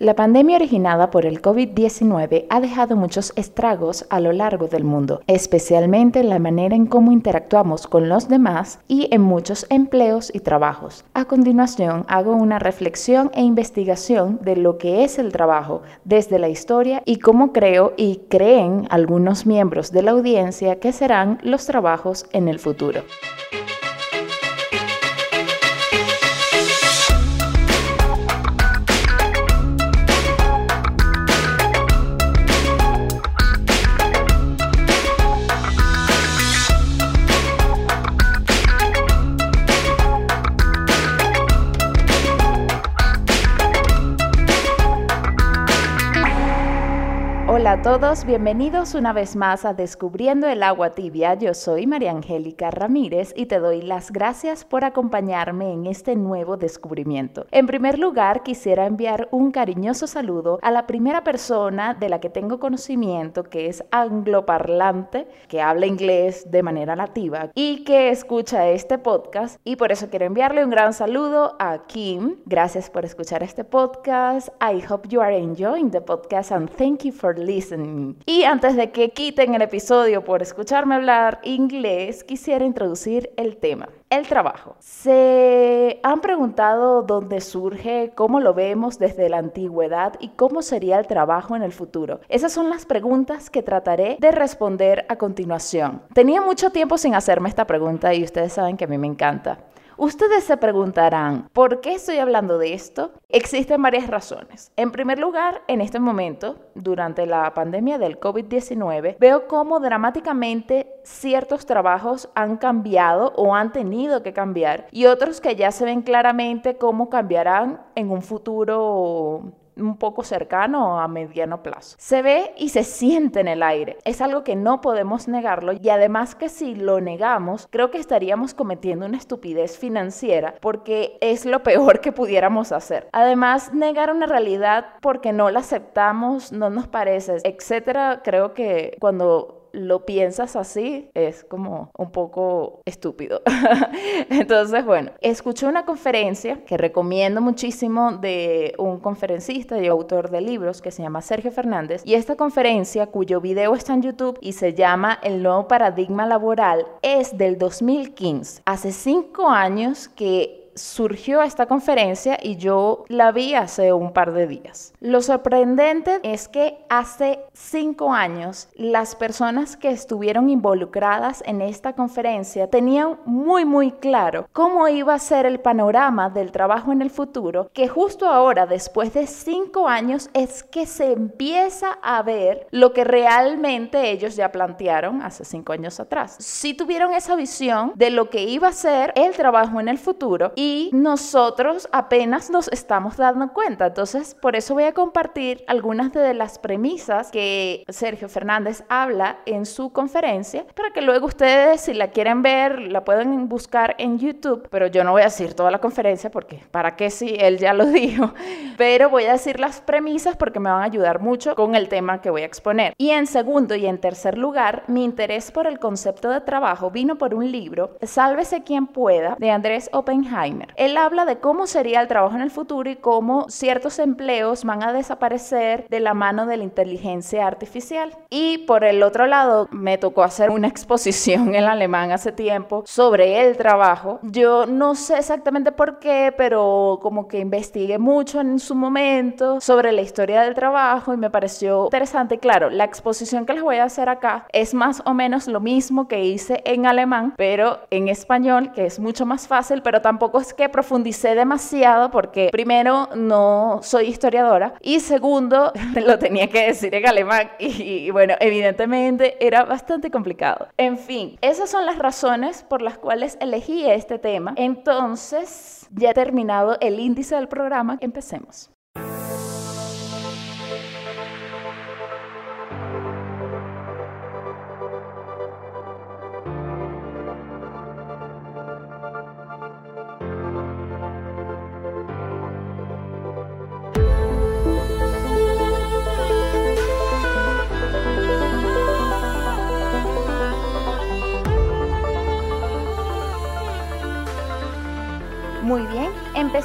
La pandemia originada por el COVID-19 ha dejado muchos estragos a lo largo del mundo, especialmente en la manera en cómo interactuamos con los demás y en muchos empleos y trabajos. A continuación, hago una reflexión e investigación de lo que es el trabajo desde la historia y cómo creo y creen algunos miembros de la audiencia que serán los trabajos en el futuro. Hola a todos, bienvenidos una vez más a Descubriendo el agua tibia. Yo soy María Angélica Ramírez y te doy las gracias por acompañarme en este nuevo descubrimiento. En primer lugar, quisiera enviar un cariñoso saludo a la primera persona de la que tengo conocimiento que es angloparlante, que habla inglés de manera nativa y que escucha este podcast y por eso quiero enviarle un gran saludo a Kim. Gracias por escuchar este podcast. I hope you are enjoying the podcast and thank you for listening y antes de que quiten el episodio por escucharme hablar inglés, quisiera introducir el tema. El trabajo. Se han preguntado dónde surge, cómo lo vemos desde la antigüedad y cómo sería el trabajo en el futuro. Esas son las preguntas que trataré de responder a continuación. Tenía mucho tiempo sin hacerme esta pregunta y ustedes saben que a mí me encanta. Ustedes se preguntarán, ¿por qué estoy hablando de esto? Existen varias razones. En primer lugar, en este momento, durante la pandemia del COVID-19, veo cómo dramáticamente ciertos trabajos han cambiado o han tenido que cambiar y otros que ya se ven claramente cómo cambiarán en un futuro un poco cercano a mediano plazo. Se ve y se siente en el aire. Es algo que no podemos negarlo y además que si lo negamos, creo que estaríamos cometiendo una estupidez financiera porque es lo peor que pudiéramos hacer. Además, negar una realidad porque no la aceptamos, no nos parece, etcétera, creo que cuando lo piensas así, es como un poco estúpido. Entonces, bueno, escuché una conferencia que recomiendo muchísimo de un conferencista y autor de libros que se llama Sergio Fernández. Y esta conferencia, cuyo video está en YouTube y se llama El nuevo paradigma laboral, es del 2015. Hace cinco años que surgió esta conferencia y yo la vi hace un par de días. Lo sorprendente es que hace cinco años las personas que estuvieron involucradas en esta conferencia tenían muy muy claro cómo iba a ser el panorama del trabajo en el futuro, que justo ahora, después de cinco años, es que se empieza a ver lo que realmente ellos ya plantearon hace cinco años atrás. Si tuvieron esa visión de lo que iba a ser el trabajo en el futuro y y nosotros apenas nos estamos dando cuenta. Entonces, por eso voy a compartir algunas de las premisas que Sergio Fernández habla en su conferencia para que luego ustedes, si la quieren ver, la pueden buscar en YouTube. Pero yo no voy a decir toda la conferencia porque, ¿para qué si él ya lo dijo? Pero voy a decir las premisas porque me van a ayudar mucho con el tema que voy a exponer. Y en segundo y en tercer lugar, mi interés por el concepto de trabajo vino por un libro, Sálvese quien pueda, de Andrés Oppenheimer él habla de cómo sería el trabajo en el futuro y cómo ciertos empleos van a desaparecer de la mano de la inteligencia artificial. Y por el otro lado, me tocó hacer una exposición en alemán hace tiempo sobre el trabajo. Yo no sé exactamente por qué, pero como que investigué mucho en su momento sobre la historia del trabajo y me pareció interesante. Claro, la exposición que les voy a hacer acá es más o menos lo mismo que hice en alemán, pero en español, que es mucho más fácil, pero tampoco es que profundicé demasiado porque primero no soy historiadora y segundo lo tenía que decir en alemán y, bueno, evidentemente era bastante complicado. En fin, esas son las razones por las cuales elegí este tema. Entonces, ya terminado el índice del programa, empecemos.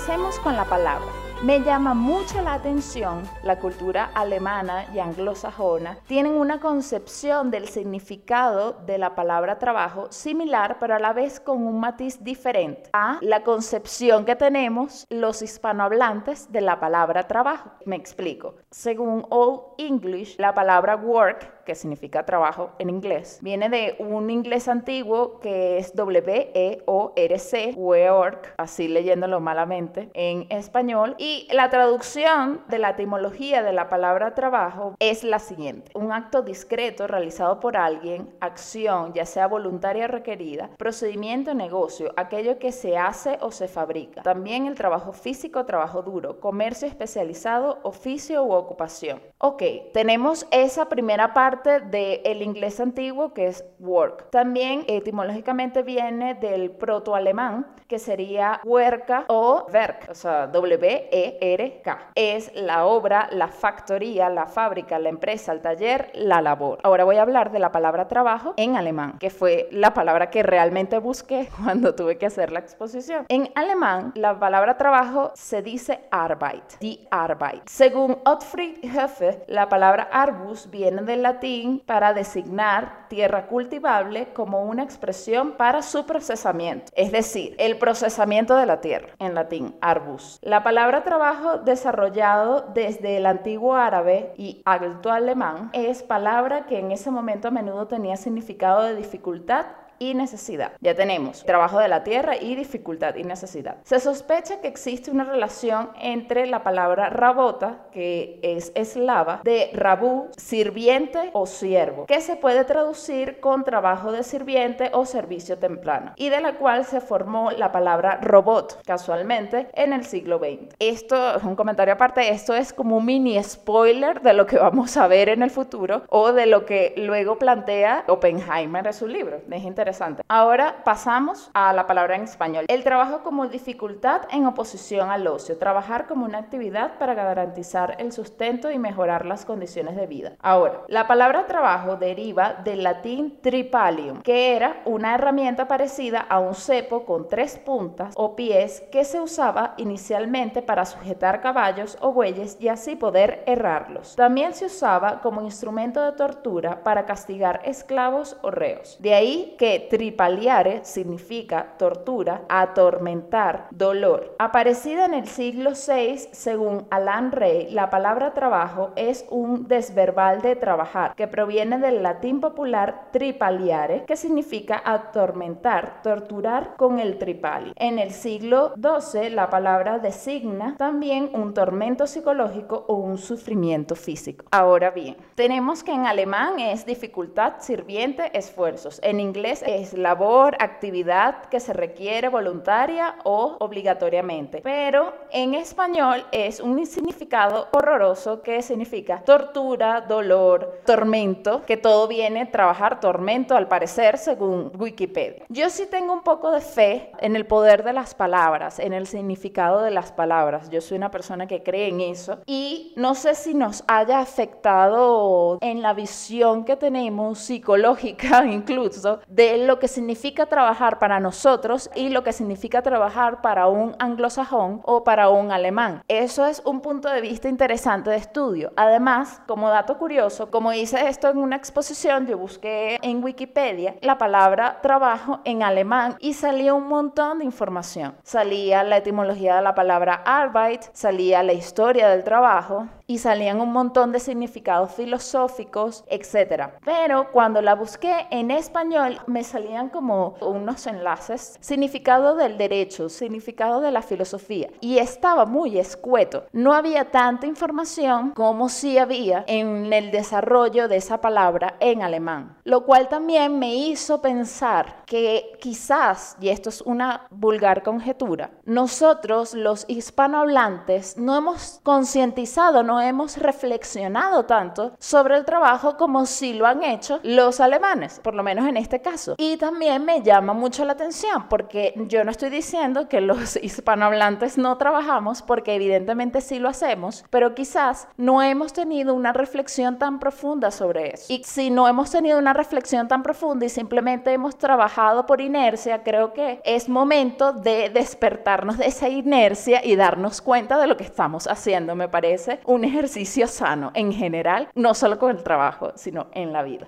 Empecemos con la palabra. Me llama mucho la atención la cultura alemana y anglosajona. Tienen una concepción del significado de la palabra trabajo similar, pero a la vez con un matiz diferente a la concepción que tenemos los hispanohablantes de la palabra trabajo. Me explico. Según Old English, la palabra work que significa trabajo en inglés, viene de un inglés antiguo que es W-E-O-R-C, work, así leyéndolo malamente en español, y la traducción de la etimología de la palabra trabajo es la siguiente, un acto discreto realizado por alguien, acción, ya sea voluntaria o requerida, procedimiento, negocio, aquello que se hace o se fabrica. También el trabajo físico, trabajo duro, comercio especializado, oficio u ocupación. Ok, tenemos esa primera parte del inglés antiguo que es work. También etimológicamente viene del proto-alemán que sería huerca o werk, o sea, W-E-R-K. Es la obra, la factoría, la fábrica, la empresa, el taller, la labor. Ahora voy a hablar de la palabra trabajo en alemán, que fue la palabra que realmente busqué cuando tuve que hacer la exposición. En alemán, la palabra trabajo se dice Arbeit, die Arbeit. Según Otfried Höfe, la palabra arbus viene del latín para designar tierra cultivable como una expresión para su procesamiento, es decir, el procesamiento de la tierra, en latín, arbus. La palabra trabajo desarrollado desde el antiguo árabe y alto alemán es palabra que en ese momento a menudo tenía significado de dificultad y necesidad. Ya tenemos trabajo de la tierra y dificultad y necesidad. Se sospecha que existe una relación entre la palabra rabota, que es eslava, de rabú, sirviente o siervo, que se puede traducir con trabajo de sirviente o servicio temprano, y de la cual se formó la palabra robot, casualmente, en el siglo XX. Esto es un comentario aparte, esto es como un mini spoiler de lo que vamos a ver en el futuro o de lo que luego plantea Oppenheimer en su libro. Es interesante Ahora pasamos a la palabra en español. El trabajo como dificultad en oposición al ocio. Trabajar como una actividad para garantizar el sustento y mejorar las condiciones de vida. Ahora, la palabra trabajo deriva del latín tripalium, que era una herramienta parecida a un cepo con tres puntas o pies que se usaba inicialmente para sujetar caballos o bueyes y así poder errarlos. También se usaba como instrumento de tortura para castigar esclavos o reos. De ahí que tripaliare significa tortura, atormentar, dolor. Aparecida en el siglo VI, según Alan Rey, la palabra trabajo es un desverbal de trabajar, que proviene del latín popular tripaliare, que significa atormentar, torturar con el tripali. En el siglo XII, la palabra designa también un tormento psicológico o un sufrimiento físico. Ahora bien, tenemos que en alemán es dificultad, sirviente, esfuerzos. En inglés es labor, actividad que se requiere voluntaria o obligatoriamente. Pero en español es un significado horroroso que significa tortura, dolor, tormento, que todo viene trabajar tormento al parecer según Wikipedia. Yo sí tengo un poco de fe en el poder de las palabras, en el significado de las palabras. Yo soy una persona que cree en eso y no sé si nos haya afectado en la visión que tenemos psicológica incluso de lo que significa trabajar para nosotros y lo que significa trabajar para un anglosajón o para un alemán. Eso es un punto de vista interesante de estudio. Además, como dato curioso, como hice esto en una exposición, yo busqué en Wikipedia la palabra trabajo en alemán y salía un montón de información. Salía la etimología de la palabra Arbeit, salía la historia del trabajo y salían un montón de significados filosóficos, etc. Pero cuando la busqué en español me salían como unos enlaces, significado del derecho, significado de la filosofía y estaba muy escueto. No había tanta información como si había en el desarrollo de esa palabra en alemán, lo cual también me hizo pensar que quizás, y esto es una vulgar conjetura, nosotros los hispanohablantes no hemos concientizado, no no hemos reflexionado tanto sobre el trabajo como si lo han hecho los alemanes, por lo menos en este caso. Y también me llama mucho la atención porque yo no estoy diciendo que los hispanohablantes no trabajamos, porque evidentemente sí lo hacemos, pero quizás no hemos tenido una reflexión tan profunda sobre eso. Y si no hemos tenido una reflexión tan profunda y simplemente hemos trabajado por inercia, creo que es momento de despertarnos de esa inercia y darnos cuenta de lo que estamos haciendo. Me parece un ejercicio sano en general, no solo con el trabajo, sino en la vida.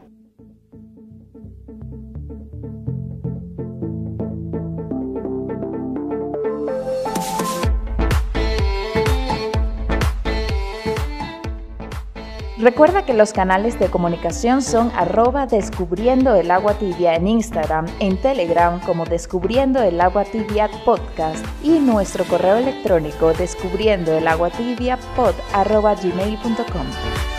Recuerda que los canales de comunicación son arroba descubriendo el agua tibia en Instagram, en Telegram como descubriendo el agua tibia podcast y nuestro correo electrónico descubriendo el agua tibia pod arroba gmail.com.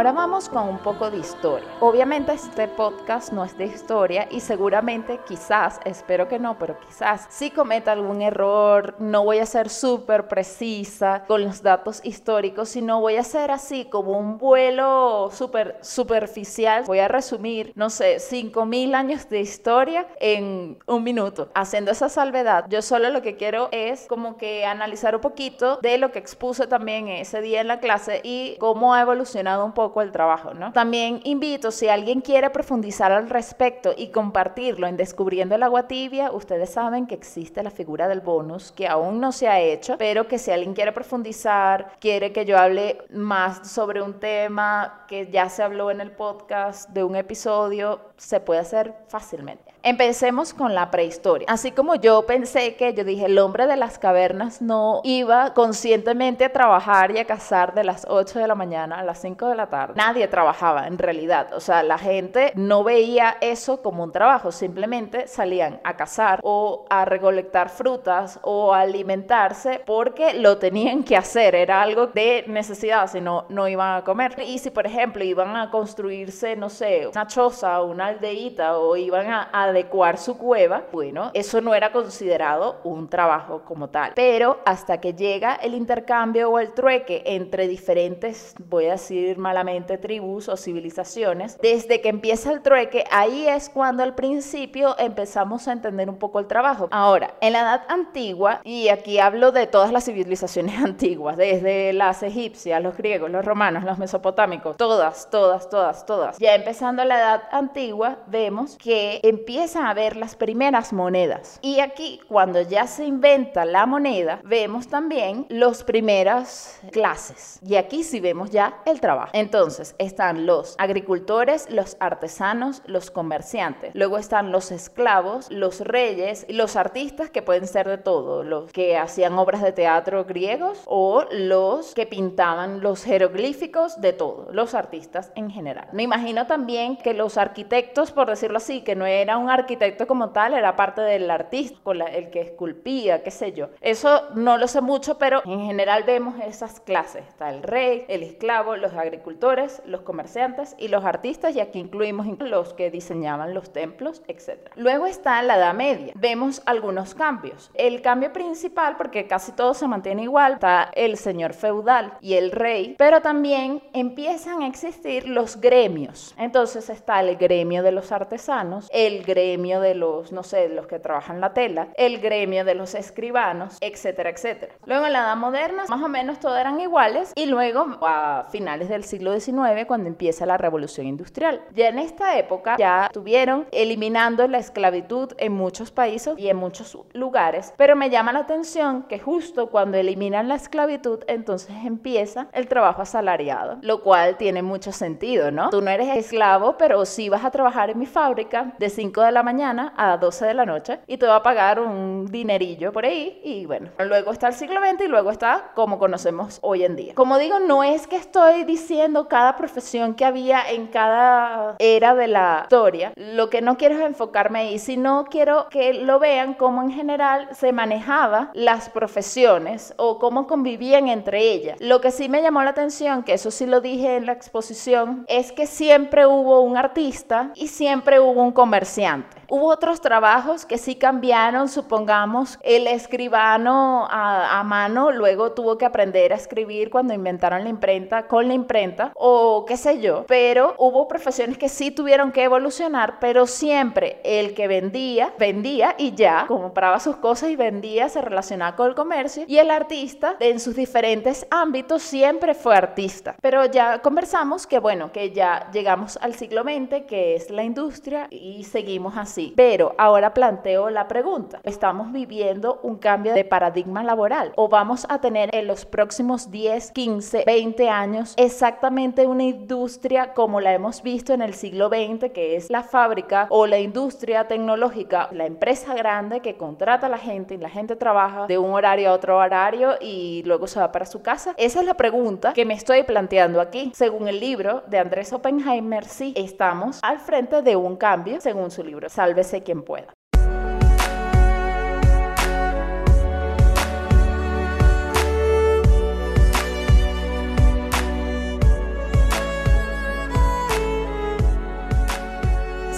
Ahora vamos con un poco de historia. Obviamente este podcast no es de historia y seguramente quizás, espero que no, pero quizás si cometa algún error, no voy a ser súper precisa con los datos históricos, sino voy a ser así como un vuelo súper superficial. Voy a resumir, no sé, 5.000 años de historia en un minuto. Haciendo esa salvedad, yo solo lo que quiero es como que analizar un poquito de lo que expuse también ese día en la clase y cómo ha evolucionado un poco el trabajo, ¿no? También invito, si alguien quiere profundizar al respecto y compartirlo en Descubriendo el agua tibia, ustedes saben que existe la figura del bonus, que aún no se ha hecho, pero que si alguien quiere profundizar, quiere que yo hable más sobre un tema que ya se habló en el podcast de un episodio, se puede hacer fácilmente. Empecemos con la prehistoria. Así como yo pensé que yo dije, el hombre de las cavernas no iba conscientemente a trabajar y a cazar de las 8 de la mañana a las 5 de la tarde. Nadie trabajaba en realidad. O sea, la gente no veía eso como un trabajo. Simplemente salían a cazar o a recolectar frutas o a alimentarse porque lo tenían que hacer. Era algo de necesidad, si no, no iban a comer. Y si, por ejemplo, iban a construirse, no sé, una choza o una aldeíta o iban a, a adecuar su cueva, bueno, eso no era considerado un trabajo como tal. Pero hasta que llega el intercambio o el trueque entre diferentes, voy a decir malamente, tribus o civilizaciones, desde que empieza el trueque, ahí es cuando al principio empezamos a entender un poco el trabajo. Ahora, en la edad antigua, y aquí hablo de todas las civilizaciones antiguas, desde las egipcias, los griegos, los romanos, los mesopotámicos, todas, todas, todas, todas. Ya empezando la edad antigua, vemos que empieza empiezan a ver las primeras monedas. Y aquí, cuando ya se inventa la moneda, vemos también las primeras clases. Y aquí sí vemos ya el trabajo. Entonces, están los agricultores, los artesanos, los comerciantes. Luego están los esclavos, los reyes, los artistas que pueden ser de todo, los que hacían obras de teatro griegos o los que pintaban los jeroglíficos de todo, los artistas en general. Me imagino también que los arquitectos, por decirlo así, que no era arquitecto como tal, era parte del artista, el que esculpía, qué sé yo. Eso no lo sé mucho, pero en general vemos esas clases. Está el rey, el esclavo, los agricultores, los comerciantes y los artistas, y aquí incluimos los que diseñaban los templos, etc. Luego está la Edad Media. Vemos algunos cambios. El cambio principal, porque casi todo se mantiene igual, está el señor feudal y el rey, pero también empiezan a existir los gremios. Entonces está el gremio de los artesanos, el gremio de los, no sé, los que trabajan la tela, el gremio de los escribanos, etcétera, etcétera. Luego en la Edad Moderna, más o menos todos eran iguales y luego a finales del siglo XIX, cuando empieza la Revolución Industrial. Ya en esta época ya estuvieron eliminando la esclavitud en muchos países y en muchos lugares, pero me llama la atención que justo cuando eliminan la esclavitud, entonces empieza el trabajo asalariado, lo cual tiene mucho sentido, ¿no? Tú no eres esclavo, pero sí vas a trabajar en mi fábrica de 5 de de la mañana a 12 de la noche y te va a pagar un dinerillo por ahí y bueno, luego está el siglo XX y luego está como conocemos hoy en día. Como digo, no es que estoy diciendo cada profesión que había en cada era de la historia, lo que no quiero es enfocarme ahí, sino quiero que lo vean como en general se manejaba las profesiones o cómo convivían entre ellas. Lo que sí me llamó la atención, que eso sí lo dije en la exposición, es que siempre hubo un artista y siempre hubo un comerciante. Hubo otros trabajos que sí cambiaron, supongamos, el escribano a, mano luego tuvo que aprender a escribir cuando inventaron la imprenta con la imprenta o qué sé yo, pero hubo profesiones que sí tuvieron que evolucionar, pero siempre el que vendía, vendía y ya, compraba sus cosas y vendía, se relacionaba con el comercio y el artista en sus diferentes ámbitos siempre fue artista. Pero ya conversamos que bueno, que ya llegamos al siglo XX, que es la industria y seguimos así pero ahora planteo la pregunta, ¿estamos viviendo un cambio de paradigma laboral o vamos a tener en los próximos 10, 15, 20 años exactamente una industria como la hemos visto en el siglo XX, que es la fábrica o la industria tecnológica, la empresa grande que contrata a la gente y la gente trabaja de un horario a otro horario y luego se va para su casa? Esa es la pregunta que me estoy planteando aquí. Según el libro de Andrés Oppenheimer, sí, estamos al frente de un cambio, según su libro sálvese quien pueda.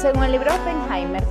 Según el libro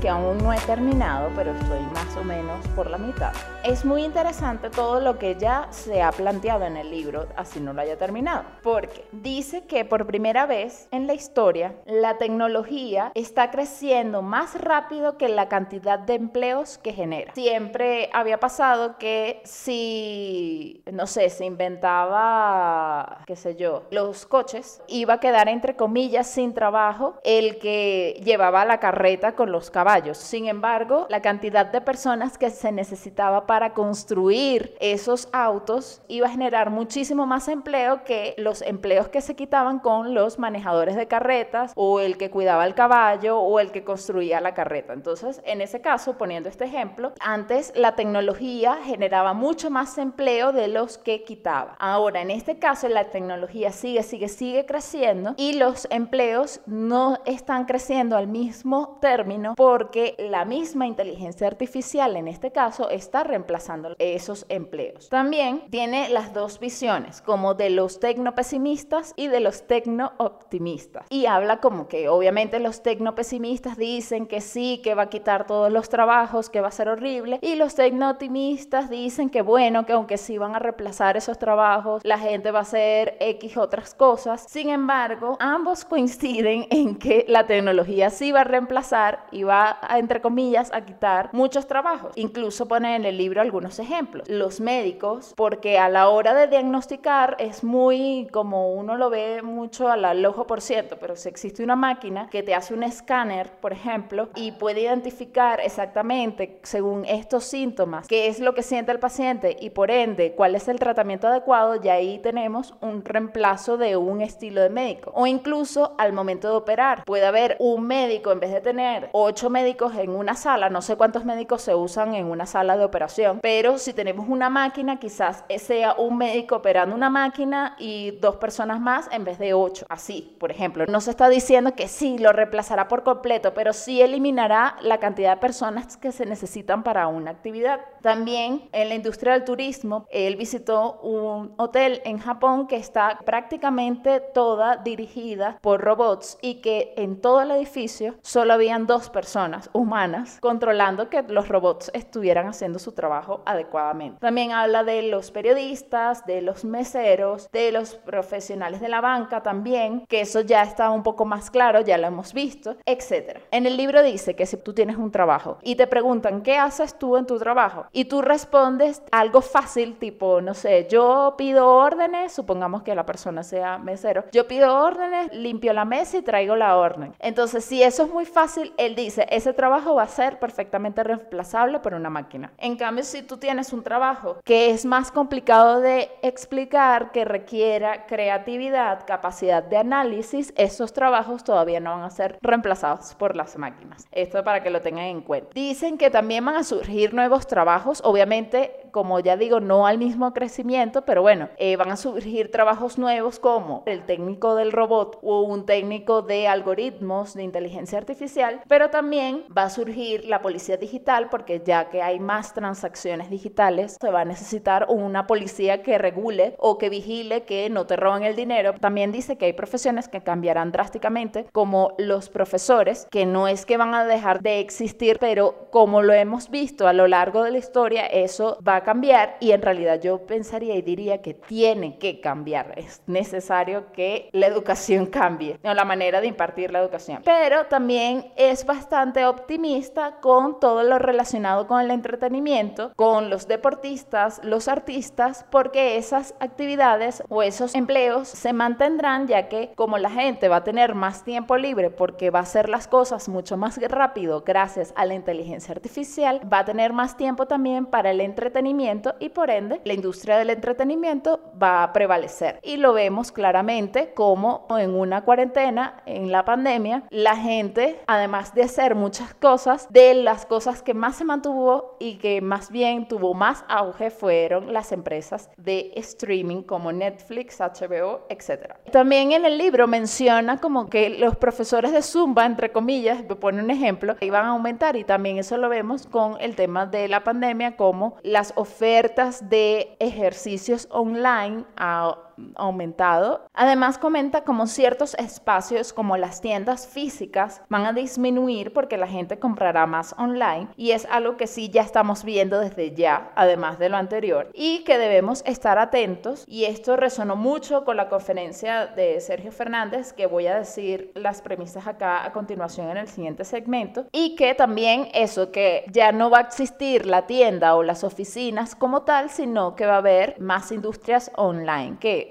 Que aún no he terminado, pero estoy más o menos por la mitad, es muy interesante todo lo que ya se ha planteado en el libro, así no lo haya terminado, porque dice que por primera vez en la historia la tecnología está creciendo más rápido que la cantidad de empleos que genera. Siempre había pasado que si, no sé, se inventaba, qué sé yo, los coches, iba a quedar entre comillas sin trabajo el que llevaba la carreta con los caballos. Sin embargo, la cantidad de personas que se necesitaba para construir esos autos iba a generar muchísimo más empleo que los empleos que se quitaban con los manejadores de carretas o el que cuidaba el caballo o el que construía la carreta. Entonces, en ese caso, poniendo este ejemplo, antes la tecnología generaba mucho más empleo de los que quitaba. Ahora, en este caso, la tecnología sigue, sigue, sigue creciendo y los empleos no están creciendo al mismo término porque la misma inteligencia artificial en este caso está reemplazando esos empleos. También tiene las dos visiones, como de los tecnopesimistas y de los tecno-optimistas. Y habla como que obviamente los tecnopesimistas dicen que sí, que va a quitar todos los trabajos, que va a ser horrible, y los tecno-optimistas dicen que bueno, que aunque sí van a reemplazar esos trabajos, la gente va a hacer X otras cosas. Sin embargo, ambos coinciden en que la tecnología sí va a reemplazar y va, a, entre comillas, a quitar muchos trabajos. Incluso pone en el libro algunos ejemplos. Los médicos, porque a la hora de diagnosticar es muy, como uno lo ve mucho al ojo por ciento, pero si existe una máquina que te hace un escáner, por ejemplo, y puede identificar exactamente, según estos síntomas, qué es lo que siente el paciente y por ende cuál es el tratamiento adecuado, ya ahí tenemos un reemplazo de un estilo de médico. O incluso al momento de operar, puede haber un médico en vez de tener ocho médicos en una sala, no sé cuántos médicos se usan en una sala de operación, pero si tenemos una máquina, quizás sea un médico operando una máquina y dos personas más en vez de ocho. Así, por ejemplo, no se está diciendo que sí, lo reemplazará por completo, pero sí eliminará la cantidad de personas que se necesitan para una actividad. También en la industria del turismo, él visitó un hotel en Japón que está prácticamente toda dirigida por robots y que en todo el edificio solo habían dos personas humanas controlando que los robots estuvieran haciendo su trabajo adecuadamente. También habla de los periodistas, de los meseros, de los profesionales de la banca también, que eso ya está un poco más claro, ya lo hemos visto, etc. En el libro dice que si tú tienes un trabajo y te preguntan, ¿qué haces tú en tu trabajo? Y tú respondes algo fácil, tipo, no sé, yo pido órdenes, supongamos que la persona sea mesero, yo pido órdenes, limpio la mesa y traigo la orden. Entonces, si eso es es muy fácil, él dice, ese trabajo va a ser perfectamente reemplazable por una máquina. En cambio, si tú tienes un trabajo que es más complicado de explicar, que requiera creatividad, capacidad de análisis, esos trabajos todavía no van a ser reemplazados por las máquinas. Esto para que lo tengan en cuenta. Dicen que también van a surgir nuevos trabajos, obviamente, como ya digo, no al mismo crecimiento, pero bueno, eh, van a surgir trabajos nuevos como el técnico del robot o un técnico de algoritmos de inteligencia artificial, pero también va a surgir la policía digital porque ya que hay más transacciones digitales, se va a necesitar una policía que regule o que vigile que no te roben el dinero. También dice que hay profesiones que cambiarán drásticamente, como los profesores, que no es que van a dejar de existir, pero como lo hemos visto a lo largo de la historia, eso va a cambiar y en realidad yo pensaría y diría que tiene que cambiar. Es necesario que la educación cambie, no la manera de impartir la educación. Pero también es bastante optimista con todo lo relacionado con el entretenimiento, con los deportistas, los artistas, porque esas actividades o esos empleos se mantendrán ya que como la gente va a tener más tiempo libre porque va a hacer las cosas mucho más rápido gracias a la inteligencia artificial, va a tener más tiempo también para el entretenimiento y por ende la industria del entretenimiento va a prevalecer. Y lo vemos claramente como en una cuarentena, en la pandemia, la gente, además de hacer muchas cosas, de las cosas que más se mantuvo y que más bien tuvo más auge fueron las empresas de streaming como Netflix, HBO, etc. También en el libro menciona como que los profesores de Zumba, entre comillas, pone un ejemplo, iban a aumentar y también eso lo vemos con el tema de la pandemia, como las ofertas de ejercicios online a aumentado. Además comenta como ciertos espacios como las tiendas físicas van a disminuir porque la gente comprará más online y es algo que sí ya estamos viendo desde ya, además de lo anterior, y que debemos estar atentos y esto resonó mucho con la conferencia de Sergio Fernández que voy a decir las premisas acá a continuación en el siguiente segmento y que también eso que ya no va a existir la tienda o las oficinas como tal, sino que va a haber más industrias online que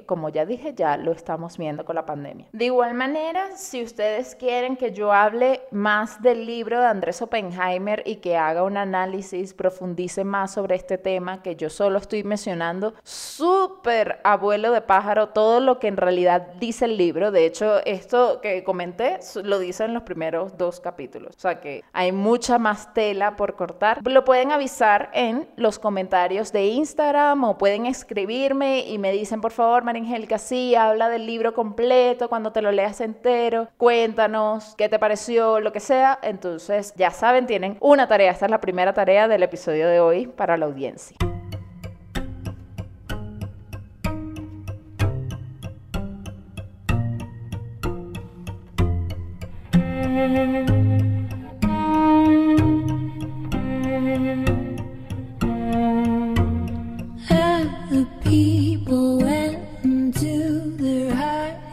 como ya dije, ya lo estamos viendo con la pandemia. De igual manera, si ustedes quieren que yo hable más del libro de Andrés Oppenheimer y que haga un análisis, profundice más sobre este tema, que yo solo estoy mencionando, súper abuelo de pájaro, todo lo que en realidad dice el libro. De hecho, esto que comenté lo dice en los primeros dos capítulos. O sea que hay mucha más tela por cortar. Lo pueden avisar en los comentarios de Instagram o pueden escribirme y me dicen, por favor, María Angélica, sí, habla del libro completo, cuando te lo leas entero, cuéntanos qué te pareció, lo que sea. Entonces, ya saben, tienen una tarea. Esta es la primera tarea del episodio de hoy para la audiencia.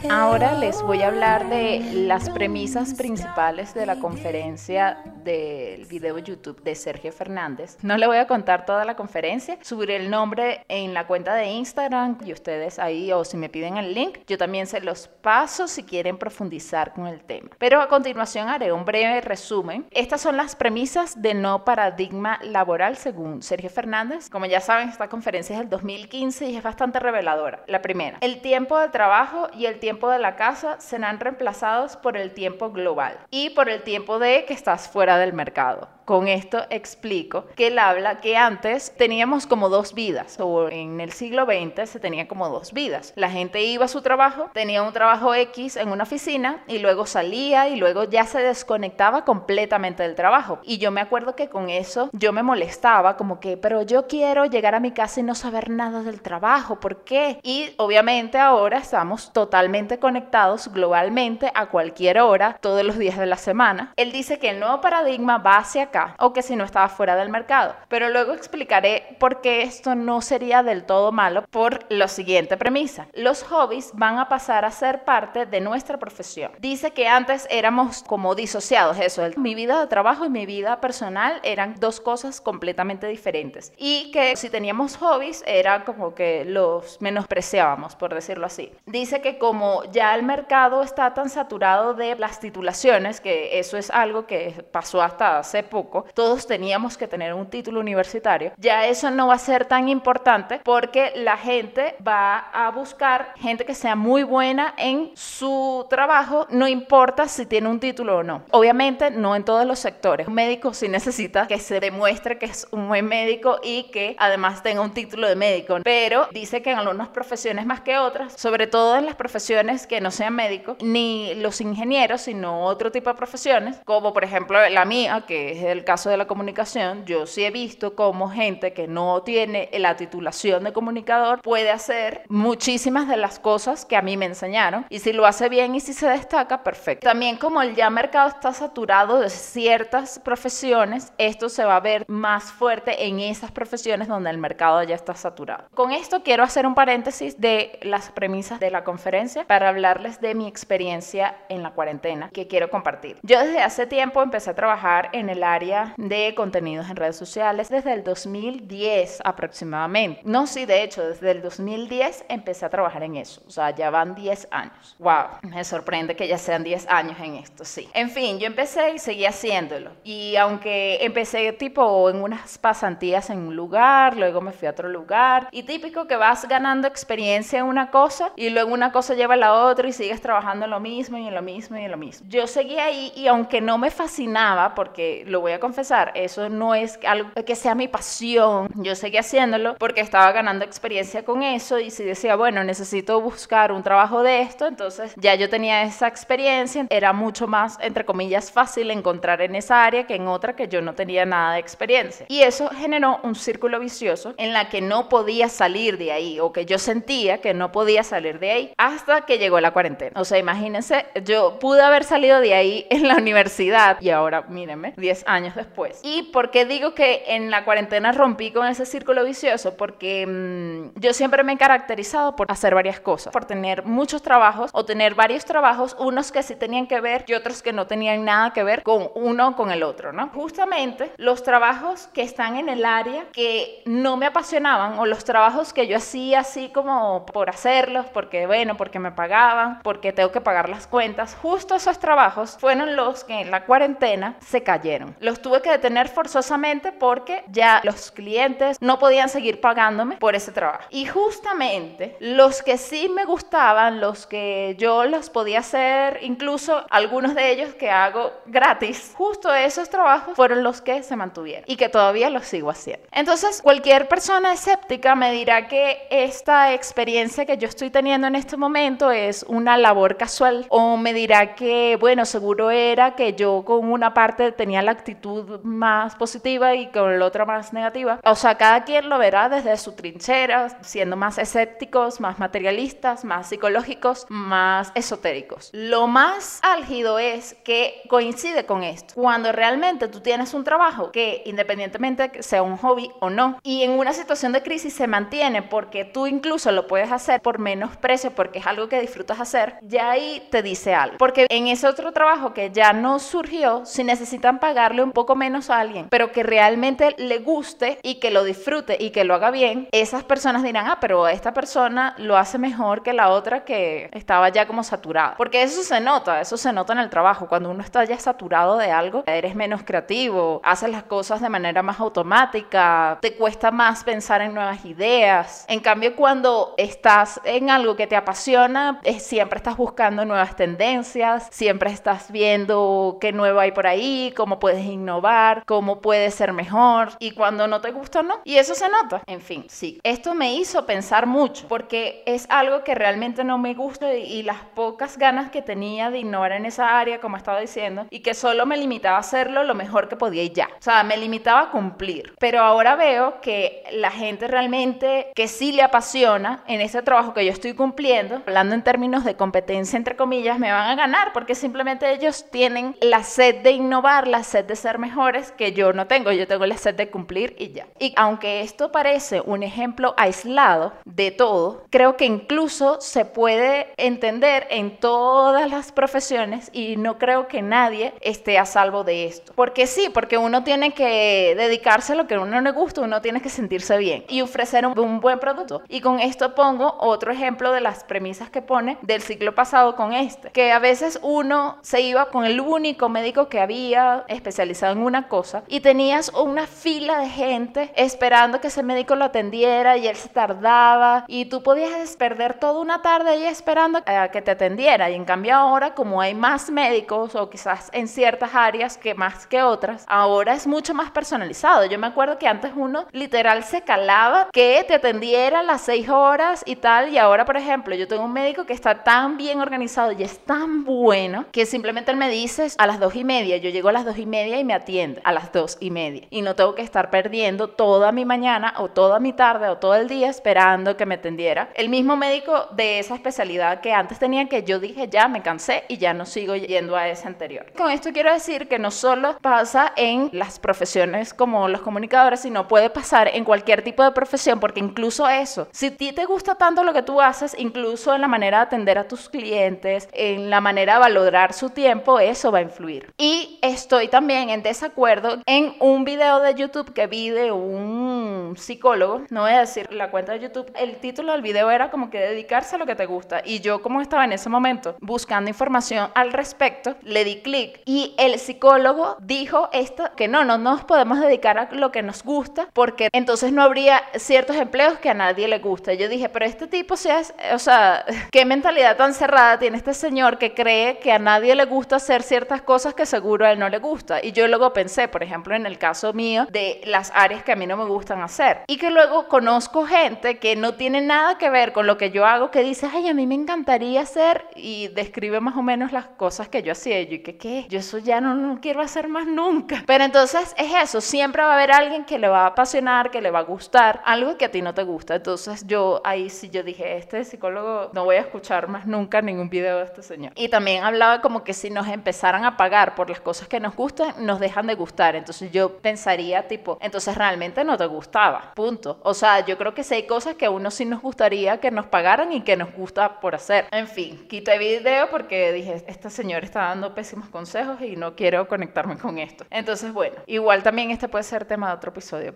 Ahora les voy a hablar de las premisas principales de la conferencia del video YouTube de Sergio Fernández. No le voy a contar toda la conferencia, subiré el nombre en la cuenta de Instagram y ustedes ahí o si me piden el link, yo también se los paso si quieren profundizar con el tema. Pero a continuación haré un breve resumen. Estas son las premisas de no paradigma laboral según Sergio Fernández. Como ya saben, esta conferencia es del 2015 y es bastante reveladora. La primera, el tiempo de trabajo y el tiempo de la casa serán reemplazados por el tiempo global y por el tiempo de que estás fuera del mercado. Con esto explico que él habla que antes teníamos como dos vidas, o en el siglo XX se tenía como dos vidas. La gente iba a su trabajo, tenía un trabajo X en una oficina y luego salía y luego ya se desconectaba completamente del trabajo. Y yo me acuerdo que con eso yo me molestaba como que, pero yo quiero llegar a mi casa y no saber nada del trabajo, ¿por qué? Y obviamente ahora estamos totalmente conectados globalmente a cualquier hora, todos los días de la semana. Él dice que el nuevo paradigma va hacia acá o que si no estaba fuera del mercado. Pero luego explicaré por qué esto no sería del todo malo por la siguiente premisa. Los hobbies van a pasar a ser parte de nuestra profesión. Dice que antes éramos como disociados, eso, mi vida de trabajo y mi vida personal eran dos cosas completamente diferentes. Y que si teníamos hobbies era como que los menospreciábamos, por decirlo así. Dice que como ya el mercado está tan saturado de las titulaciones, que eso es algo que pasó hasta hace poco, todos teníamos que tener un título universitario, ya eso no va a ser tan importante porque la gente va a buscar gente que sea muy buena en su trabajo, no importa si tiene un título o no. Obviamente no en todos los sectores. Un médico sí necesita que se demuestre que es un buen médico y que además tenga un título de médico, pero dice que en algunas profesiones más que otras, sobre todo en las profesiones que no sean médicos, ni los ingenieros, sino otro tipo de profesiones, como por ejemplo la mía, que es el caso de la comunicación, yo sí he visto cómo gente que no tiene la titulación de comunicador puede hacer muchísimas de las cosas que a mí me enseñaron y si lo hace bien y si se destaca, perfecto. También como el ya mercado está saturado de ciertas profesiones, esto se va a ver más fuerte en esas profesiones donde el mercado ya está saturado. Con esto quiero hacer un paréntesis de las premisas de la conferencia para hablarles de mi experiencia en la cuarentena que quiero compartir. Yo desde hace tiempo empecé a trabajar en el área de contenidos en redes sociales desde el 2010 aproximadamente. No, sí, de hecho, desde el 2010 empecé a trabajar en eso. O sea, ya van 10 años. ¡Wow! Me sorprende que ya sean 10 años en esto, sí. En fin, yo empecé y seguí haciéndolo. Y aunque empecé tipo en unas pasantías en un lugar, luego me fui a otro lugar. Y típico que vas ganando experiencia en una cosa y luego una cosa lleva a la otra y sigues trabajando en lo mismo y en lo mismo y en lo mismo. Yo seguí ahí y aunque no me fascinaba, porque lo voy a confesar, eso no es algo que sea mi pasión, yo seguí haciéndolo porque estaba ganando experiencia con eso y si decía, bueno, necesito buscar un trabajo de esto, entonces ya yo tenía esa experiencia, era mucho más, entre comillas, fácil encontrar en esa área que en otra que yo no tenía nada de experiencia. Y eso generó un círculo vicioso en la que no podía salir de ahí o que yo sentía que no podía salir de ahí hasta que llegó la cuarentena. O sea, imagínense, yo pude haber salido de ahí en la universidad y ahora mírenme, 10 años después. ¿Y por qué digo que en la cuarentena rompí con ese círculo vicioso? Porque mmm, yo siempre me he caracterizado por hacer varias cosas, por tener muchos trabajos o tener varios trabajos, unos que sí tenían que ver y otros que no tenían nada que ver con uno con el otro, ¿no? Justamente los trabajos que están en el área que no me apasionaban o los trabajos que yo hacía así como por hacerlos, porque bueno, porque me pagaban, porque tengo que pagar las cuentas, justo esos trabajos fueron los que en la cuarentena se cayeron. Los tuve que detener forzosamente porque ya los clientes no podían seguir pagándome por ese trabajo. Y justamente los que sí me gustaban, los que yo los podía hacer, incluso algunos de ellos que hago gratis, justo esos trabajos fueron los que se mantuvieron y que todavía los sigo haciendo. Entonces, cualquier persona escéptica me dirá que esta experiencia que yo estoy teniendo en este momento es una labor casual o me dirá que, bueno, seguro era que yo con una parte tenía la actitud más positiva y con la otra más negativa. O sea, cada quien lo verá desde su trinchera, siendo más escépticos, más materialistas, más psicológicos, más esotéricos. Lo más álgido es que coincide con esto. Cuando realmente tú tienes un trabajo que independientemente sea un hobby o no, y en una situación de crisis se mantiene porque tú incluso lo puedes hacer por menos precio porque es algo que disfrutas hacer, ya ahí te dice algo. Porque en ese otro trabajo que ya no surgió, si necesitan pagarle un poco menos a alguien, pero que realmente le guste y que lo disfrute y que lo haga bien, esas personas dirán, ah, pero esta persona lo hace mejor que la otra que estaba ya como saturada. Porque eso se nota, eso se nota en el trabajo. Cuando uno está ya saturado de algo, eres menos creativo, haces las cosas de manera más automática, te cuesta más pensar en nuevas ideas. En cambio, cuando estás en algo que te apasiona, siempre estás buscando nuevas tendencias, siempre estás viendo qué nuevo hay por ahí, cómo puedes innovar, cómo puedes ser mejor. Y cuando no te gusta, no. Y eso se nota. En fin, sí. Esto me hizo pensar mucho porque es algo que realmente no me gusta y, las pocas ganas que tenía de innovar en esa área, como estaba diciendo, y que solo me limitaba a hacerlo lo mejor que podía y ya. O sea, me limitaba a cumplir. Pero ahora veo que la gente realmente que sí le apasiona en ese trabajo que yo estoy cumpliendo, hablando en términos de competencia, entre comillas, me van a ganar porque simplemente ellos tienen la sed de innovar, la sed de ser ser mejores que yo no tengo, yo tengo la sed de cumplir y ya. Y aunque esto parece un ejemplo aislado de todo, creo que incluso se puede entender en todas las profesiones y no creo que nadie esté a salvo de esto. Porque sí, porque uno tiene que dedicarse a lo que a uno le gusta, uno tiene que sentirse bien y ofrecer un, un buen producto. Y con esto pongo otro ejemplo de las premisas que pone del ciclo pasado con este, que a veces uno se iba con el único médico que había especializado en una cosa y tenías una fila de gente esperando que ese médico lo atendiera y él se tardaba y tú podías perder toda una tarde ahí esperando a que te atendiera y en cambio ahora como hay más médicos o quizás en ciertas áreas que más que otras, ahora es mucho más personalizado. Yo me acuerdo que antes uno literal se calaba que te atendiera las seis horas y tal y ahora por ejemplo yo tengo un médico que está tan bien organizado y es tan bueno que simplemente él me dice a las dos y media, yo llego a las dos y media y me atiende a las dos y media y no tengo que estar perdiendo toda mi mañana o toda mi tarde o todo el día esperando que me atendiera. El mismo médico de esa especialidad que antes tenía que yo dije ya me cansé y ya no sigo yendo a ese anterior. Con esto quiero decir que no solo pasa en las profesiones como los comunicadores, sino puede pasar en cualquier tipo de profesión porque incluso eso, si a ti te gusta tanto lo que tú haces, incluso en la manera de atender a tus clientes, en la manera de valorar su tiempo, eso va a influir. Y estoy también en desacuerdo en un video de YouTube que vi de un psicólogo, no voy a decir la cuenta de YouTube, el título del video era como que dedicarse a lo que te gusta. Y yo como estaba en ese momento buscando información al respecto, le di clic y el psicólogo dijo esto, que no, no nos podemos dedicar a lo que nos gusta porque entonces no habría ciertos empleos que a nadie le gusta. Yo dije, pero este tipo, sea, o sea, ¿qué mentalidad tan cerrada tiene este señor que cree que a nadie le gusta hacer ciertas cosas que seguro a él no le gusta? Y yo luego pensé, por ejemplo, en el caso mío, de las áreas que a mí no me gustan hacer. Y que luego conozco gente que no tiene nada que ver con lo que yo hago, que dice, ay, a mí me encantaría hacer y describe más o menos las cosas que yo hacía. Y yo, ¿qué qué? Yo eso ya no, no quiero hacer más nunca. Pero entonces es eso, siempre va a haber alguien que le va a apasionar, que le va a gustar, algo que a ti no te gusta. Entonces yo ahí sí yo dije, este psicólogo no voy a escuchar más nunca ningún video de este señor. Y también hablaba como que si nos empezaran a pagar por las cosas que nos gustan, nos dejan de gustar. Entonces yo pensaría tipo, entonces realmente no te gustaba, punto. O sea, yo creo que sí hay cosas que a uno sí nos gustaría que nos pagaran y que nos gusta por hacer. En fin, quité video porque dije, este señor está dando pésimos consejos y no quiero conectarme con esto. Entonces, bueno, igual también este puede ser tema de otro episodio.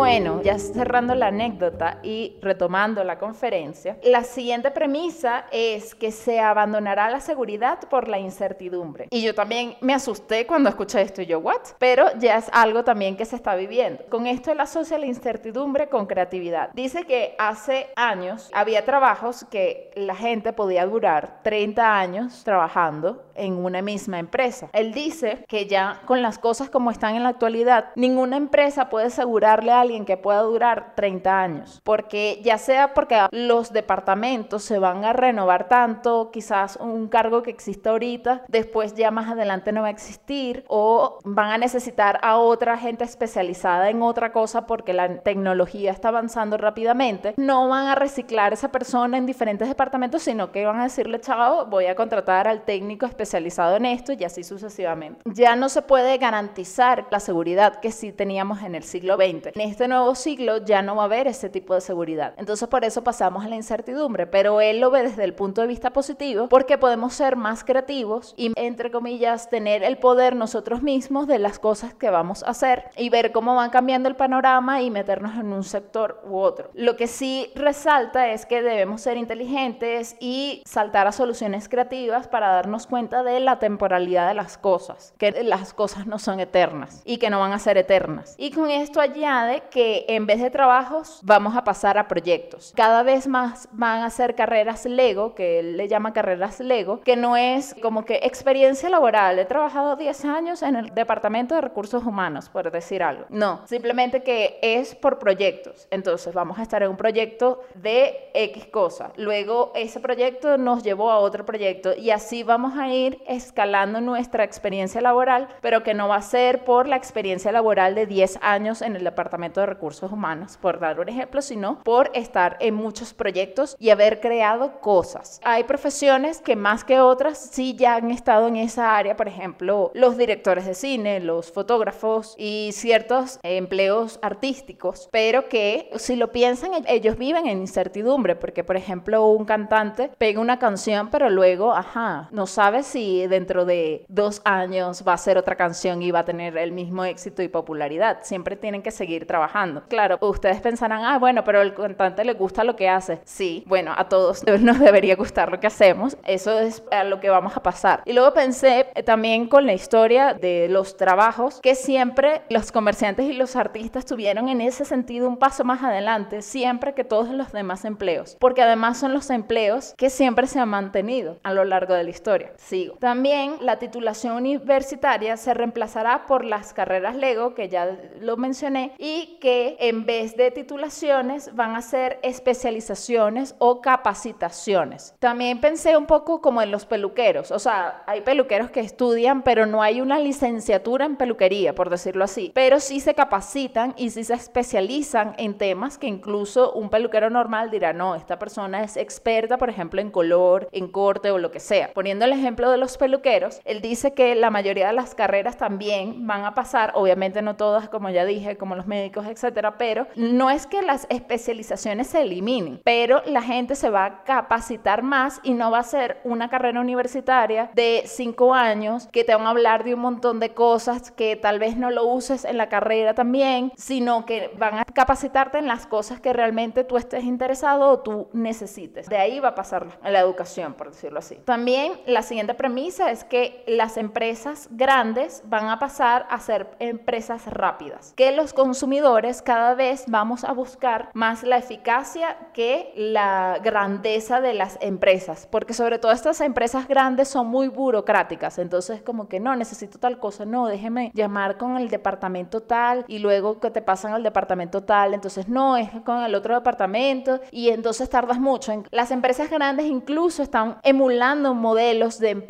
Bueno, ya cerrando la anécdota y retomando la conferencia, la siguiente premisa es que se abandonará la seguridad por la incertidumbre. Y yo también me asusté cuando escuché esto y yo, ¿what? Pero ya es algo también que se está viviendo. Con esto él asocia la incertidumbre con creatividad. Dice que hace años había trabajos que la gente podía durar 30 años trabajando en una misma empresa. Él dice que ya con las cosas como están en la actualidad, ninguna empresa puede asegurarle a alguien que pueda durar 30 años, porque ya sea porque los departamentos se van a renovar tanto, quizás un cargo que existe ahorita, después ya más adelante no va a existir, o van a necesitar a otra gente especializada en otra cosa porque la tecnología está avanzando rápidamente, no van a reciclar esa persona en diferentes departamentos, sino que van a decirle, chao, voy a contratar al técnico especializado en esto y así sucesivamente. Ya no se puede garantizar la seguridad que sí teníamos en el siglo XX. En este nuevo siglo ya no va a haber ese tipo de seguridad. Entonces por eso pasamos a la incertidumbre, pero él lo ve desde el punto de vista positivo porque podemos ser más creativos y entre comillas tener el poder nosotros mismos de las cosas que vamos a hacer y ver cómo van cambiando el panorama y meternos en un sector u otro. Lo que sí resalta es que debemos ser inteligentes y saltar a soluciones creativas para darnos cuenta de la temporalidad de las cosas, que las cosas no son eternas y que no van a ser eternas. Y con esto añade que en vez de trabajos vamos a pasar a proyectos. Cada vez más van a ser carreras Lego, que él le llama carreras Lego, que no es como que experiencia laboral. He trabajado 10 años en el Departamento de Recursos Humanos, por decir algo. No, simplemente que es por proyectos. Entonces vamos a estar en un proyecto de X cosa. Luego ese proyecto nos llevó a otro proyecto y así vamos a ir ir escalando nuestra experiencia laboral, pero que no va a ser por la experiencia laboral de 10 años en el Departamento de Recursos Humanos, por dar un ejemplo, sino por estar en muchos proyectos y haber creado cosas. Hay profesiones que más que otras sí ya han estado en esa área, por ejemplo, los directores de cine, los fotógrafos y ciertos empleos artísticos, pero que si lo piensan, ellos viven en incertidumbre, porque por ejemplo un cantante pega una canción, pero luego, ajá, no sabe si dentro de dos años va a ser otra canción y va a tener el mismo éxito y popularidad. Siempre tienen que seguir trabajando. Claro, ustedes pensarán, ah, bueno, pero al cantante le gusta lo que hace. Sí, bueno, a todos nos debería gustar lo que hacemos. Eso es a lo que vamos a pasar. Y luego pensé eh, también con la historia de los trabajos que siempre los comerciantes y los artistas tuvieron en ese sentido un paso más adelante, siempre que todos los demás empleos, porque además son los empleos que siempre se han mantenido a lo largo de la historia. También la titulación universitaria se reemplazará por las carreras Lego, que ya lo mencioné, y que en vez de titulaciones van a ser especializaciones o capacitaciones. También pensé un poco como en los peluqueros, o sea, hay peluqueros que estudian, pero no hay una licenciatura en peluquería, por decirlo así, pero sí se capacitan y sí se especializan en temas que incluso un peluquero normal dirá, no, esta persona es experta, por ejemplo, en color, en corte o lo que sea. Poniendo el ejemplo de los peluqueros, él dice que la mayoría de las carreras también van a pasar, obviamente no todas, como ya dije, como los médicos, etcétera, pero no es que las especializaciones se eliminen, pero la gente se va a capacitar más y no va a ser una carrera universitaria de cinco años que te van a hablar de un montón de cosas que tal vez no lo uses en la carrera también, sino que van a capacitarte en las cosas que realmente tú estés interesado o tú necesites. De ahí va a pasar la educación, por decirlo así. También la siguiente premisa es que las empresas grandes van a pasar a ser empresas rápidas, que los consumidores cada vez vamos a buscar más la eficacia que la grandeza de las empresas, porque sobre todo estas empresas grandes son muy burocráticas, entonces como que no, necesito tal cosa, no, déjeme llamar con el departamento tal y luego que te pasan al departamento tal, entonces no, es con el otro departamento y entonces tardas mucho. Las empresas grandes incluso están emulando modelos de empresas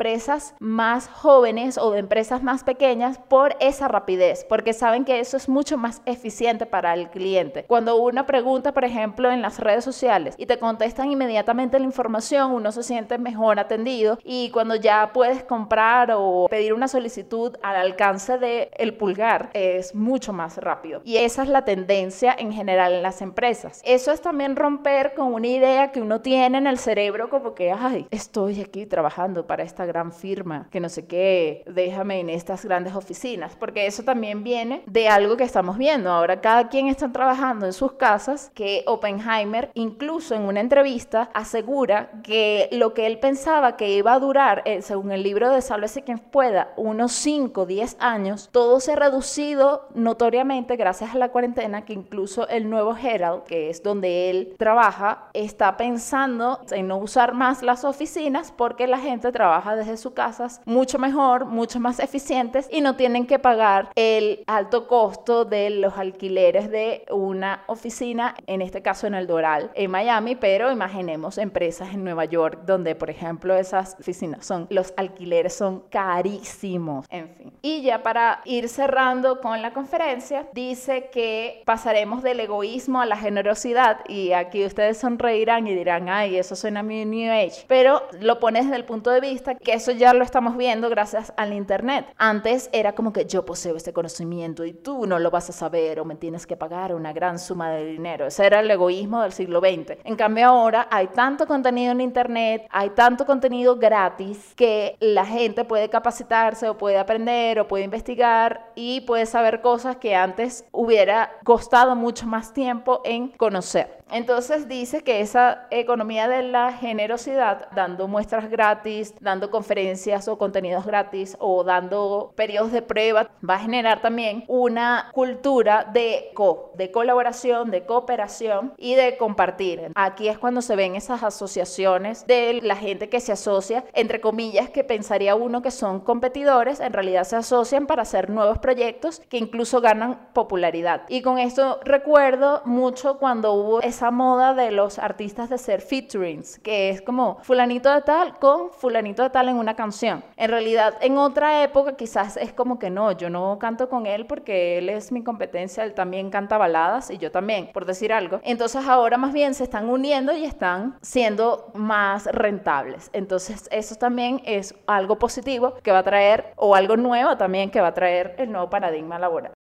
más jóvenes o de empresas más pequeñas por esa rapidez, porque saben que eso es mucho más eficiente para el cliente. Cuando uno pregunta, por ejemplo, en las redes sociales y te contestan inmediatamente la información, uno se siente mejor atendido y cuando ya puedes comprar o pedir una solicitud al alcance del el pulgar es mucho más rápido. Y esa es la tendencia en general en las empresas. Eso es también romper con una idea que uno tiene en el cerebro como que, ay, estoy aquí trabajando para esta gran firma, que no sé qué, déjame en estas grandes oficinas, porque eso también viene de algo que estamos viendo. Ahora cada quien está trabajando en sus casas, que Oppenheimer incluso en una entrevista asegura que lo que él pensaba que iba a durar, eh, según el libro de Sálvese quien pueda, unos 5, 10 años, todo se ha reducido notoriamente gracias a la cuarentena, que incluso el nuevo Herald, que es donde él trabaja, está pensando en no usar más las oficinas porque la gente trabaja desde sus casas mucho mejor, mucho más eficientes y no tienen que pagar el alto costo de los alquileres de una oficina, en este caso en el Doral, en Miami, pero imaginemos empresas en Nueva York donde, por ejemplo, esas oficinas son, los alquileres son carísimos, en fin. Y ya para ir cerrando con la conferencia, dice que pasaremos del egoísmo a la generosidad y aquí ustedes sonreirán y dirán, ay, eso suena muy New Age, pero lo pones desde el punto de vista que eso ya lo estamos viendo gracias al Internet. Antes era como que yo poseo este conocimiento y tú no lo vas a saber o me tienes que pagar una gran suma de dinero. Ese era el egoísmo del siglo XX. En cambio ahora hay tanto contenido en Internet, hay tanto contenido gratis que la gente puede capacitarse o puede aprender o puede investigar y puede saber cosas que antes hubiera costado mucho más tiempo en conocer. Entonces dice que esa economía de la generosidad, dando muestras gratis, dando conferencias o contenidos gratis o dando periodos de prueba, va a generar también una cultura de co, de colaboración, de cooperación y de compartir. Aquí es cuando se ven esas asociaciones de la gente que se asocia, entre comillas, que pensaría uno que son competidores, en realidad se asocian para hacer nuevos proyectos que incluso ganan popularidad. Y con esto recuerdo mucho cuando hubo esa esa moda de los artistas de ser featurings, que es como fulanito de tal con fulanito de tal en una canción. En realidad, en otra época quizás es como que no, yo no canto con él porque él es mi competencia, él también canta baladas y yo también, por decir algo. Entonces ahora más bien se están uniendo y están siendo más rentables. Entonces eso también es algo positivo que va a traer o algo nuevo también que va a traer el nuevo paradigma laboral.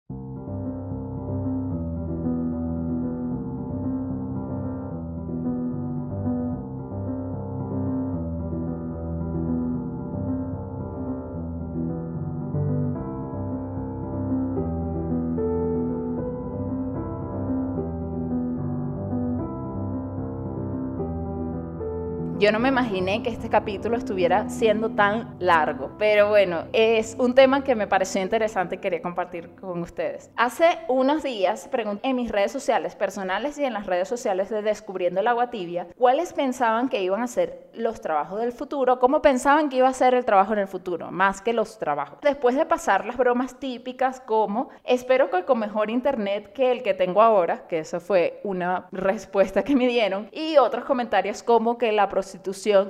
Yo no me imaginé que este capítulo estuviera siendo tan largo, pero bueno, es un tema que me pareció interesante y quería compartir con ustedes. Hace unos días pregunté en mis redes sociales personales y en las redes sociales de Descubriendo el Agua Tibia cuáles pensaban que iban a ser los trabajos del futuro, cómo pensaban que iba a ser el trabajo en el futuro, más que los trabajos. Después de pasar las bromas típicas como espero que con mejor internet que el que tengo ahora, que eso fue una respuesta que me dieron, y otros comentarios como que la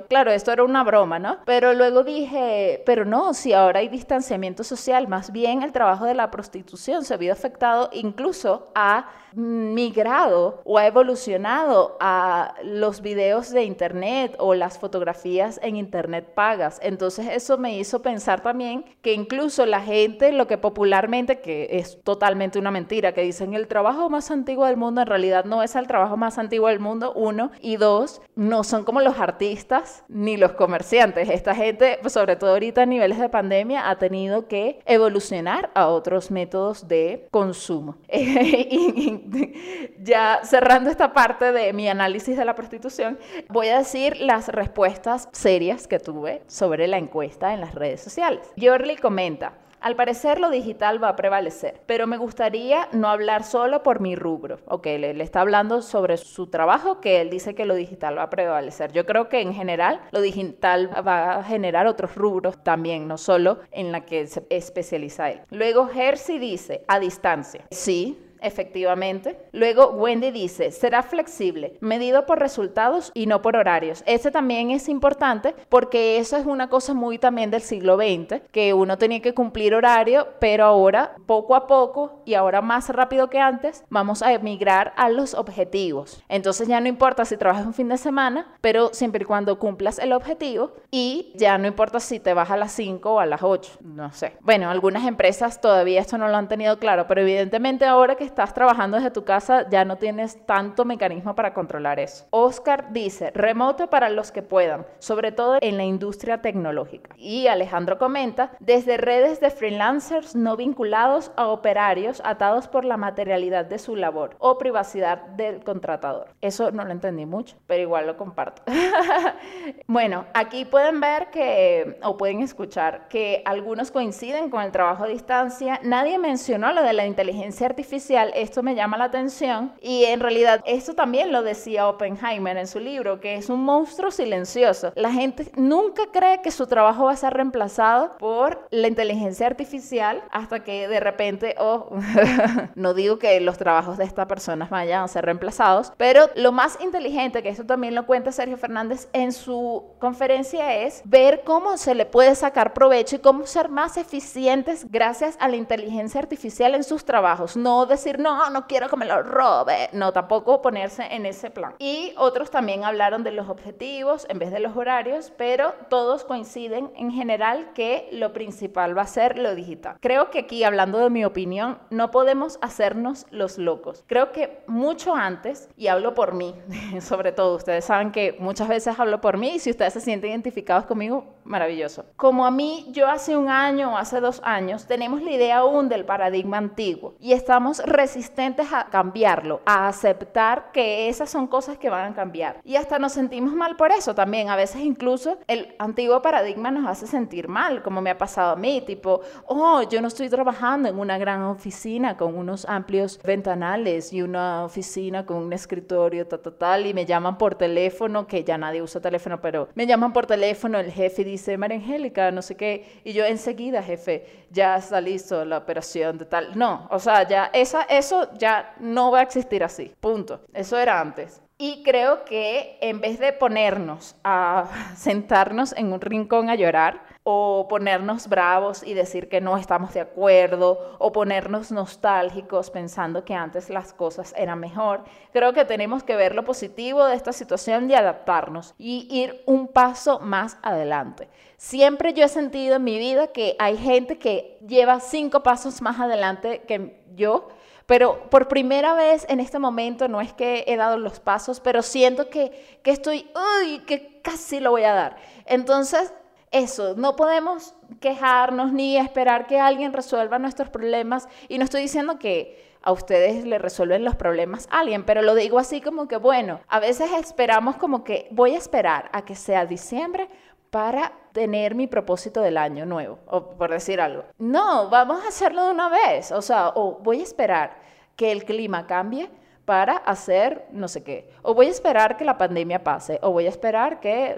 Claro, esto era una broma, ¿no? Pero luego dije, pero no, si ahora hay distanciamiento social, más bien el trabajo de la prostitución se vio afectado incluso a migrado o ha evolucionado a los videos de internet o las fotografías en internet pagas. Entonces eso me hizo pensar también que incluso la gente, lo que popularmente, que es totalmente una mentira, que dicen el trabajo más antiguo del mundo, en realidad no es el trabajo más antiguo del mundo, uno, y dos, no son como los artistas ni los comerciantes. Esta gente, sobre todo ahorita a niveles de pandemia, ha tenido que evolucionar a otros métodos de consumo. ya cerrando esta parte de mi análisis de la prostitución, voy a decir las respuestas serias que tuve sobre la encuesta en las redes sociales. Yorli comenta, al parecer lo digital va a prevalecer, pero me gustaría no hablar solo por mi rubro. Ok, le, le, está hablando sobre su trabajo, que él dice que lo digital va a prevalecer. Yo creo que en general lo digital va a generar otros rubros también, no solo en la que se especializa él. Luego Jersey dice, a distancia. Sí, efectivamente. Luego Wendy dice, será flexible, medido por resultados y no por horarios. Ese también es importante porque eso es una cosa muy también del siglo XX, que uno tenía que cumplir horario, pero ahora poco a poco y ahora más rápido que antes, vamos a emigrar a los objetivos. Entonces ya no importa si trabajas un fin de semana, pero siempre y cuando cumplas el objetivo y ya no importa si te vas a las 5 o a las 8, no sé. Bueno, algunas empresas todavía esto no lo han tenido claro, pero evidentemente ahora que estás trabajando desde tu casa, ya no tienes tanto mecanismo para controlar eso. Oscar dice, remoto para los que puedan, sobre todo en la industria tecnológica. Y Alejandro comenta, desde redes de freelancers no vinculados a operarios atados por la materialidad de su labor o privacidad del contratador. Eso no lo entendí mucho, pero igual lo comparto. bueno, aquí pueden ver que, o pueden escuchar, que algunos coinciden con el trabajo a distancia. Nadie mencionó lo de la inteligencia artificial esto me llama la atención y en realidad esto también lo decía Oppenheimer en su libro, que es un monstruo silencioso. La gente nunca cree que su trabajo va a ser reemplazado por la inteligencia artificial hasta que de repente, oh, no digo que los trabajos de estas personas vayan a ser reemplazados, pero lo más inteligente, que esto también lo cuenta Sergio Fernández en su conferencia, es ver cómo se le puede sacar provecho y cómo ser más eficientes gracias a la inteligencia artificial en sus trabajos, no decir no, no quiero que me lo robe. No, tampoco ponerse en ese plan. Y otros también hablaron de los objetivos en vez de los horarios, pero todos coinciden en general que lo principal va a ser lo digital. Creo que aquí, hablando de mi opinión, no podemos hacernos los locos. Creo que mucho antes, y hablo por mí, sobre todo, ustedes saben que muchas veces hablo por mí y si ustedes se sienten identificados conmigo, maravilloso. Como a mí, yo hace un año o hace dos años, tenemos la idea aún del paradigma antiguo y estamos resistentes a cambiarlo, a aceptar que esas son cosas que van a cambiar. Y hasta nos sentimos mal por eso también. A veces incluso el antiguo paradigma nos hace sentir mal, como me ha pasado a mí, tipo, oh, yo no estoy trabajando en una gran oficina con unos amplios ventanales y una oficina con un escritorio, tal, tal, tal, y me llaman por teléfono, que ya nadie usa teléfono, pero me llaman por teléfono, el jefe dice, María Angélica, no sé qué, y yo enseguida, jefe, ya está listo la operación de tal. No, o sea, ya esa eso ya no va a existir así, punto. Eso era antes. Y creo que en vez de ponernos a sentarnos en un rincón a llorar, o ponernos bravos y decir que no estamos de acuerdo, o ponernos nostálgicos pensando que antes las cosas eran mejor, creo que tenemos que ver lo positivo de esta situación y adaptarnos y ir un paso más adelante. Siempre yo he sentido en mi vida que hay gente que lleva cinco pasos más adelante que yo pero por primera vez en este momento no es que he dado los pasos, pero siento que, que estoy, uy, que casi lo voy a dar. Entonces, eso, no podemos quejarnos ni esperar que alguien resuelva nuestros problemas. Y no estoy diciendo que a ustedes le resuelven los problemas a alguien, pero lo digo así como que, bueno, a veces esperamos como que voy a esperar a que sea diciembre para tener mi propósito del año nuevo, o por decir algo. No, vamos a hacerlo de una vez, o sea, o voy a esperar que el clima cambie para hacer no sé qué. O voy a esperar que la pandemia pase, o voy a esperar que,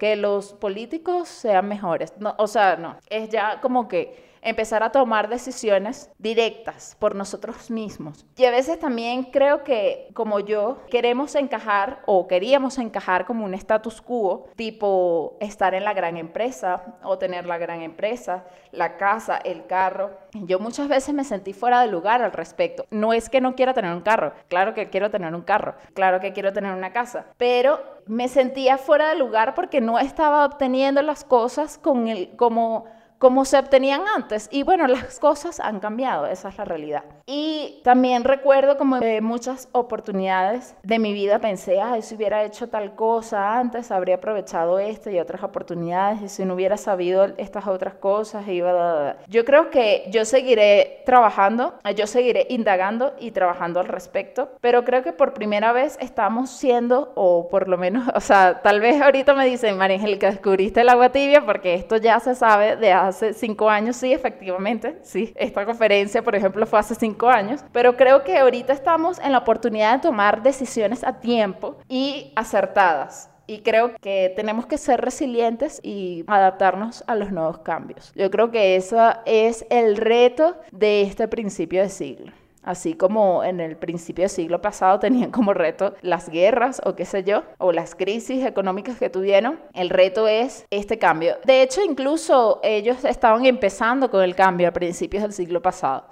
que los políticos sean mejores. No, o sea, no, es ya como que empezar a tomar decisiones directas por nosotros mismos. Y a veces también creo que como yo queremos encajar o queríamos encajar como un status quo, tipo estar en la gran empresa o tener la gran empresa, la casa, el carro. Yo muchas veces me sentí fuera de lugar al respecto. No es que no quiera tener un carro, claro que quiero tener un carro, claro que quiero tener una casa, pero me sentía fuera de lugar porque no estaba obteniendo las cosas con el como como se obtenían antes. Y bueno, las cosas han cambiado, esa es la realidad. Y también recuerdo como de muchas oportunidades de mi vida pensé, ay, si hubiera hecho tal cosa antes, habría aprovechado esta y otras oportunidades, y si no hubiera sabido estas otras cosas, iba... Yo creo que yo seguiré trabajando, yo seguiré indagando y trabajando al respecto, pero creo que por primera vez estamos siendo, o por lo menos, o sea, tal vez ahorita me dicen, María Angélica, descubriste el agua tibia, porque esto ya se sabe de hace cinco años, sí, efectivamente, sí. Esta conferencia, por ejemplo, fue hace cinco años, pero creo que ahorita estamos en la oportunidad de tomar decisiones a tiempo y acertadas. Y creo que tenemos que ser resilientes y adaptarnos a los nuevos cambios. Yo creo que eso es el reto de este principio de siglo. Así como en el principio del siglo pasado tenían como reto las guerras o qué sé yo, o las crisis económicas que tuvieron, el reto es este cambio. De hecho, incluso ellos estaban empezando con el cambio a principios del siglo pasado.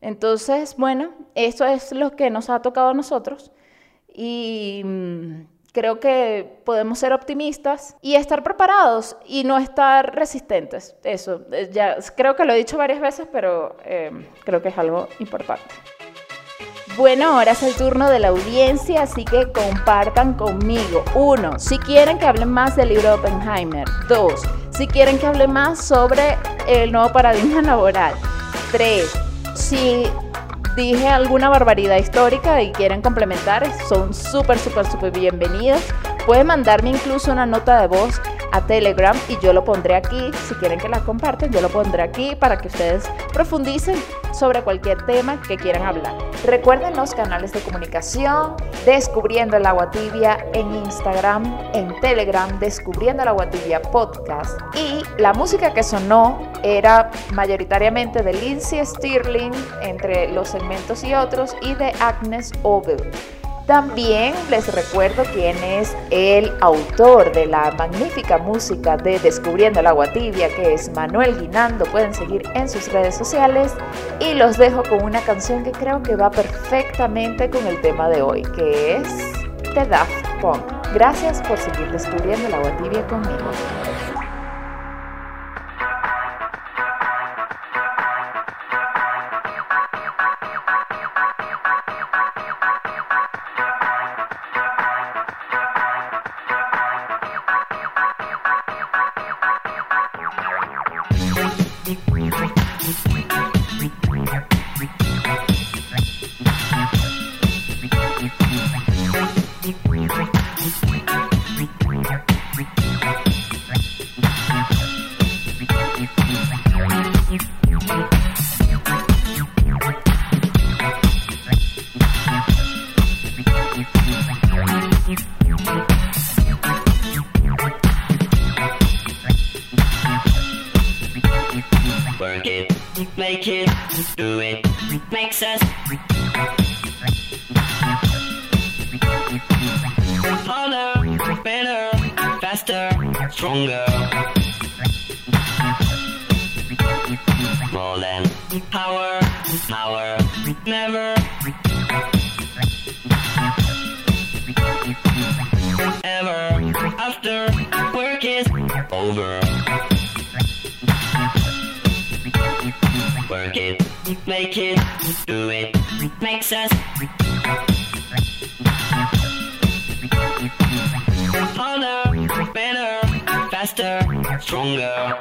Entonces, bueno, eso es lo que nos ha tocado a nosotros y mm, creo que podemos ser optimistas y estar preparados y no estar resistentes. Eso, eh, ya creo que lo he dicho varias veces, pero eh, creo que es algo importante. Bueno, ahora es el turno de la audiencia, así que compartan conmigo. Uno, si quieren que hable más del libro de Oppenheimer. Dos, si quieren que hable más sobre el nuevo paradigma laboral. Tres, si dije alguna barbaridad histórica y quieren complementar, son súper, súper, súper bienvenidos. Pueden mandarme incluso una nota de voz a Telegram y yo lo pondré aquí. Si quieren que la compartan, yo lo pondré aquí para que ustedes profundicen sobre cualquier tema que quieran hablar. Recuerden los canales de comunicación, Descubriendo el Agua Tibia en Instagram, en Telegram, Descubriendo el Agua Tibia Podcast. Y la música que sonó era mayoritariamente de Lindsay Stirling, entre los segmentos y otros, y de Agnes Obel. También les recuerdo quién es el autor de la magnífica música de Descubriendo el agua tibia, que es Manuel Guinando. Pueden seguir en sus redes sociales. Y los dejo con una canción que creo que va perfectamente con el tema de hoy, que es The Daft Punk. Gracias por seguir descubriendo el agua tibia conmigo. Stronger. Stronger.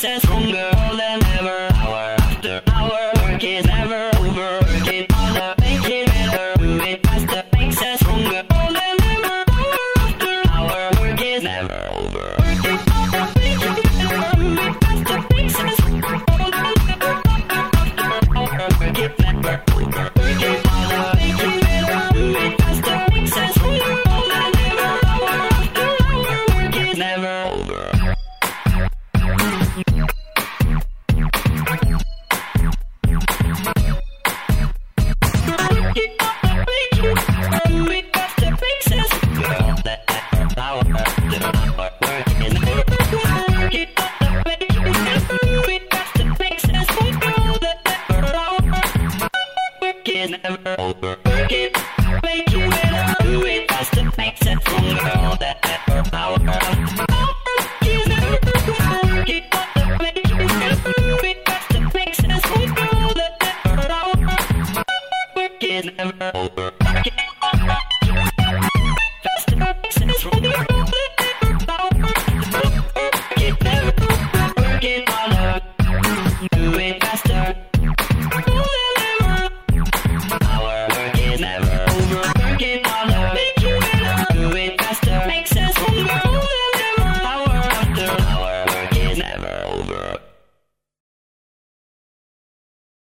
princess hunger